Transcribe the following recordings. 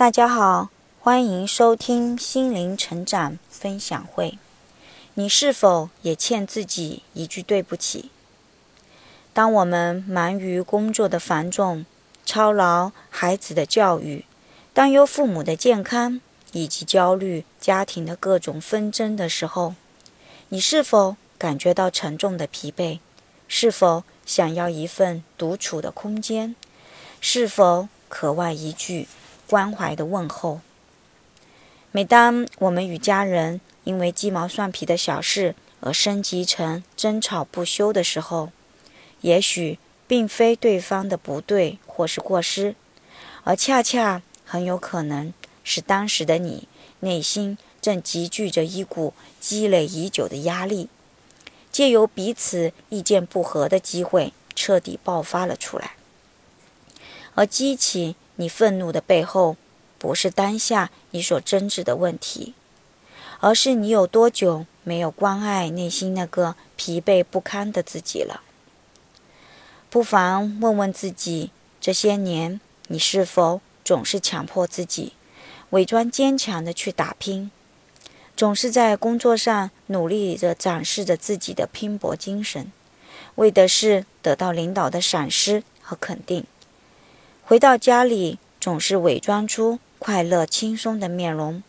大家好，欢迎收听心灵成长分享会。你是否也欠自己一句对不起？当我们忙于工作的繁重、操劳孩子的教育、担忧父母的健康，以及焦虑家庭的各种纷争的时候，你是否感觉到沉重的疲惫？是否想要一份独处的空间？是否渴望一句？关怀的问候。每当我们与家人因为鸡毛蒜皮的小事而升级成争吵不休的时候，也许并非对方的不对或是过失，而恰恰很有可能是当时的你内心正积聚着一股积累已久的压力，借由彼此意见不合的机会彻底爆发了出来，而激起。你愤怒的背后，不是当下你所争执的问题，而是你有多久没有关爱内心那个疲惫不堪的自己了。不妨问问自己，这些年你是否总是强迫自己，伪装坚强的去打拼，总是在工作上努力着展示着自己的拼搏精神，为的是得到领导的赏识和肯定。回到家里，总是伪装出快乐轻松的面容，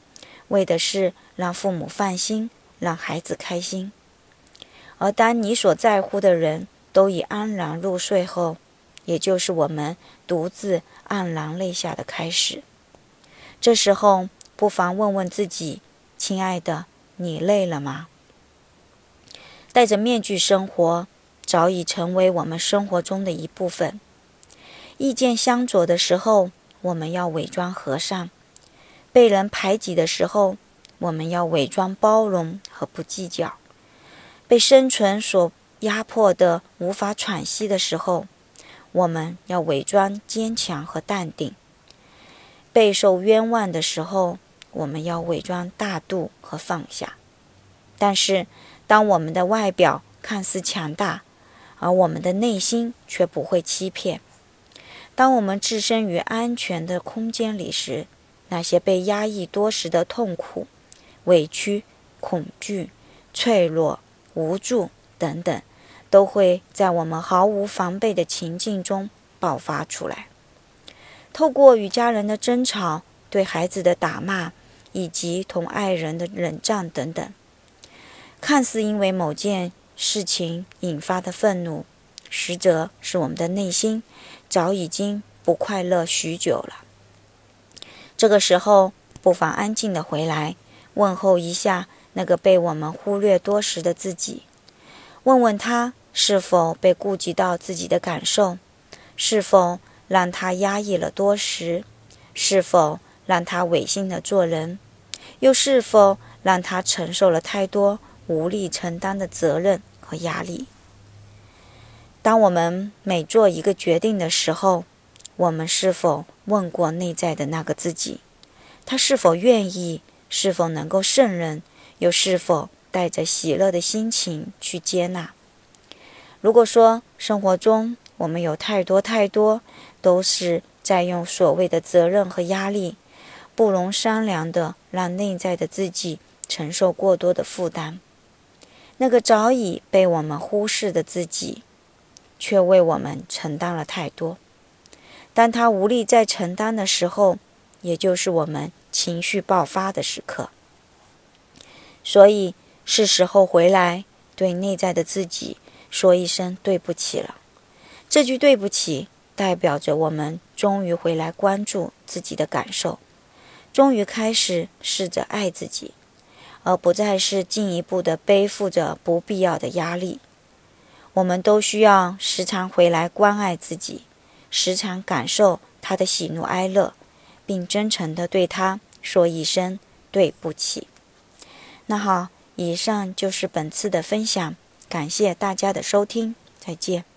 为的是让父母放心，让孩子开心。而当你所在乎的人都已安然入睡后，也就是我们独自黯然泪下的开始。这时候，不妨问问自己：亲爱的，你累了吗？戴着面具生活，早已成为我们生活中的一部分。意见相左的时候，我们要伪装和善；被人排挤的时候，我们要伪装包容和不计较；被生存所压迫的无法喘息的时候，我们要伪装坚强和淡定；备受冤枉的时候，我们要伪装大度和放下。但是，当我们的外表看似强大，而我们的内心却不会欺骗。当我们置身于安全的空间里时，那些被压抑多时的痛苦、委屈、恐惧、脆弱、无助等等，都会在我们毫无防备的情境中爆发出来。透过与家人的争吵、对孩子的打骂，以及同爱人的冷战等等，看似因为某件事情引发的愤怒。实则是我们的内心早已经不快乐许久了。这个时候，不妨安静的回来，问候一下那个被我们忽略多时的自己，问问他是否被顾及到自己的感受，是否让他压抑了多时，是否让他违心的做人，又是否让他承受了太多无力承担的责任和压力。当我们每做一个决定的时候，我们是否问过内在的那个自己？他是否愿意？是否能够胜任？又是否带着喜乐的心情去接纳？如果说生活中我们有太多太多都是在用所谓的责任和压力，不容商量的让内在的自己承受过多的负担，那个早已被我们忽视的自己。却为我们承担了太多。当他无力再承担的时候，也就是我们情绪爆发的时刻。所以是时候回来，对内在的自己说一声对不起了。这句对不起，代表着我们终于回来关注自己的感受，终于开始试着爱自己，而不再是进一步的背负着不必要的压力。我们都需要时常回来关爱自己，时常感受他的喜怒哀乐，并真诚地对他说一声对不起。那好，以上就是本次的分享，感谢大家的收听，再见。